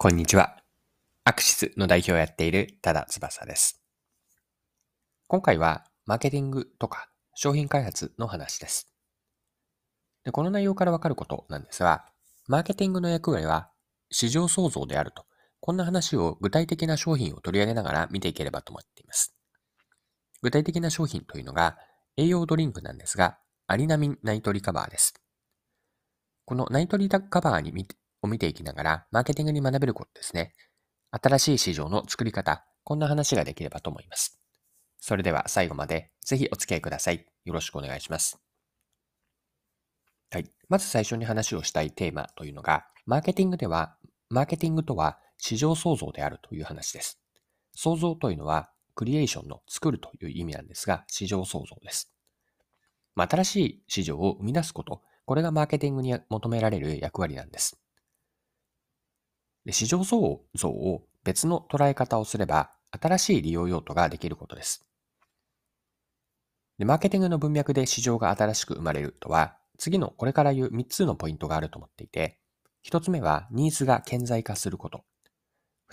こんにちは。アクシスの代表をやっている多田翼です。今回はマーケティングとか商品開発の話です。でこの内容からわかることなんですが、マーケティングの役割は市場創造であると、こんな話を具体的な商品を取り上げながら見ていければと思っています。具体的な商品というのが栄養ドリンクなんですが、アリナミンナイトリカバーです。このナイトリカバーにを見ていきながら、マーケティングに学べることですね。新しい市場の作り方、こんな話ができればと思います。それでは最後までぜひお付き合いください。よろしくお願いします。はい。まず最初に話をしたいテーマというのが、マーケティングでは、マーケティングとは市場創造であるという話です。創造というのは、クリエーションの作るという意味なんですが、市場創造です。新しい市場を生み出すこと、これがマーケティングに求められる役割なんです。で市場創造を別の捉え方をすれば、新しい利用用途ができることです。でマーケティングの文脈で市場が新しく生まれるとは、次のこれから言う3つのポイントがあると思っていて、1つ目はニーズが顕在化すること。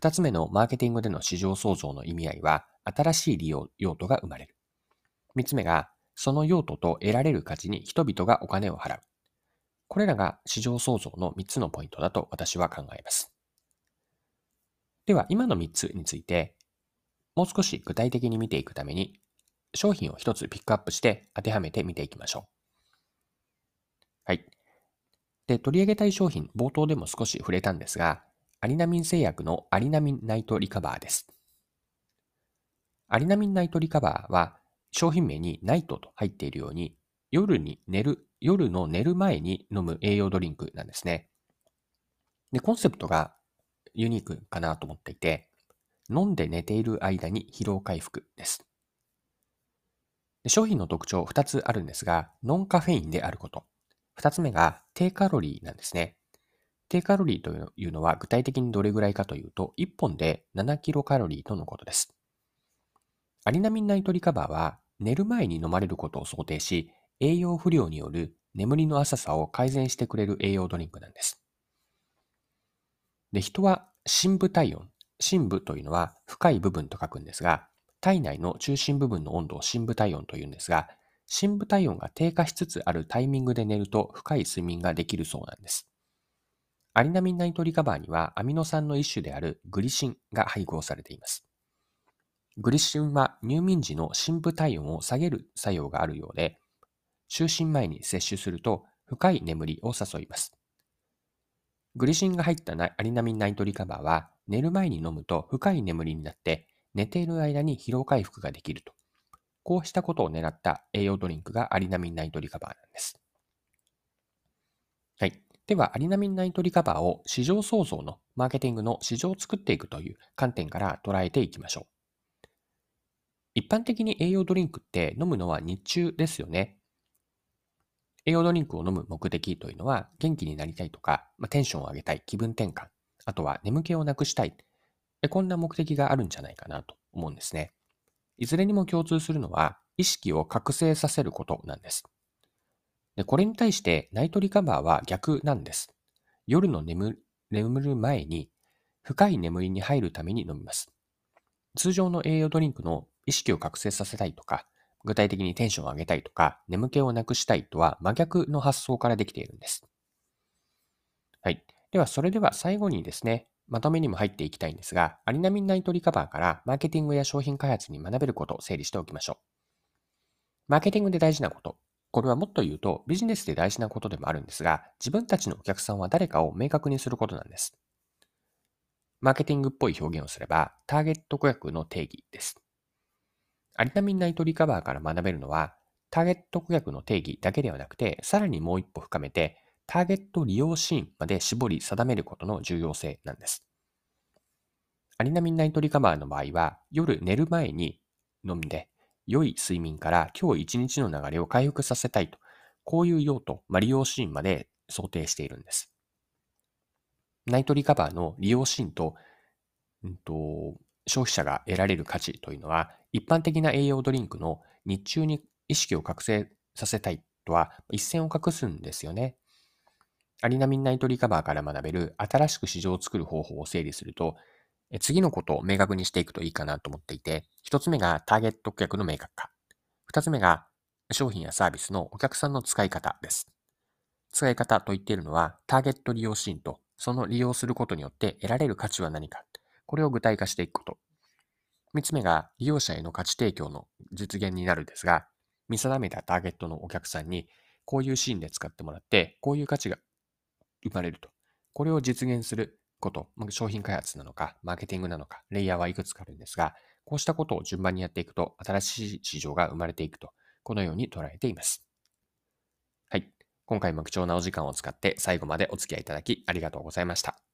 2つ目のマーケティングでの市場創造の意味合いは、新しい利用用途が生まれる。3つ目が、その用途と得られる価値に人々がお金を払う。これらが市場創造の3つのポイントだと私は考えます。では、今の3つについて、もう少し具体的に見ていくために、商品を1つピックアップして当てはめて見ていきましょう。はい。で、取り上げたい商品、冒頭でも少し触れたんですが、アリナミン製薬のアリナミンナイトリカバーです。アリナミンナイトリカバーは、商品名にナイトと入っているように、夜に寝る、夜の寝る前に飲む栄養ドリンクなんですね。で、コンセプトがユニークかなと思っていて、飲んで寝ている間に疲労回復です。商品の特徴2つあるんですが、ノンカフェインであること。2つ目が低カロリーなんですね。低カロリーというのは具体的にどれぐらいかというと、1本で7キロカロリーとのことです。アリナミンナイトリカバーは寝る前に飲まれることを想定し、栄養不良による眠りの浅さを改善してくれる栄養ドリンクなんです。で、人は深部体温。深部というのは深い部分と書くんですが、体内の中心部分の温度を深部体温というんですが、深部体温が低下しつつあるタイミングで寝ると深い睡眠ができるそうなんです。アリナミンナイトリカバーにはアミノ酸の一種であるグリシンが配合されています。グリシンは入眠時の深部体温を下げる作用があるようで、就寝前に摂取すると深い眠りを誘います。グリシンが入ったアリナミンナイトリカバーは寝る前に飲むと深い眠りになって寝ている間に疲労回復ができると。こうしたことを狙った栄養ドリンクがアリナミンナイトリカバーなんです。はい。では、アリナミンナイトリカバーを市場創造のマーケティングの市場を作っていくという観点から捉えていきましょう。一般的に栄養ドリンクって飲むのは日中ですよね。栄養ドリンクを飲む目的というのは、元気になりたいとか、まあ、テンションを上げたい、気分転換、あとは眠気をなくしたい、こんな目的があるんじゃないかなと思うんですね。いずれにも共通するのは、意識を覚醒させることなんです。でこれに対してナイトリカバーは逆なんです。夜の眠眠る前に深い眠りに入るために飲みます。通常の栄養ドリンクの意識を覚醒させたいとか、具体的にテンションを上げたいとか、眠気をなくしたいとは真逆の発想からできているんです。はい。では、それでは最後にですね、まとめにも入っていきたいんですが、アリナミンナイトリカバーからマーケティングや商品開発に学べることを整理しておきましょう。マーケティングで大事なこと。これはもっと言うとビジネスで大事なことでもあるんですが、自分たちのお客さんは誰かを明確にすることなんです。マーケティングっぽい表現をすれば、ターゲット顧客の定義です。アリナミンナイトリカバーから学べるのは、ターゲット顧客の定義だけではなくて、さらにもう一歩深めて、ターゲット利用シーンまで絞り定めることの重要性なんです。アリナミンナイトリカバーの場合は、夜寝る前に飲んで、良い睡眠から今日一日の流れを回復させたいと、こういう用途、まあ、利用シーンまで想定しているんです。ナイトリカバーの利用シーンと、うんと、消費者が得られる価値というのは、一般的な栄養ドリンクの日中に意識を覚醒させたいとは一線を画すんですよね。アリナミンナイトリカバーから学べる新しく市場を作る方法を整理すると、次のことを明確にしていくといいかなと思っていて、一つ目がターゲット顧客の明確化。二つ目が商品やサービスのお客さんの使い方です。使い方と言っているのは、ターゲット利用シーンと、その利用することによって得られる価値は何か。これを具体化していくこと。三つ目が利用者への価値提供の実現になるんですが、見定めたターゲットのお客さんに、こういうシーンで使ってもらって、こういう価値が生まれると。これを実現すること、商品開発なのか、マーケティングなのか、レイヤーはいくつかあるんですが、こうしたことを順番にやっていくと、新しい市場が生まれていくと、このように捉えています。はい。今回も貴重なお時間を使って最後までお付き合いいただきありがとうございました。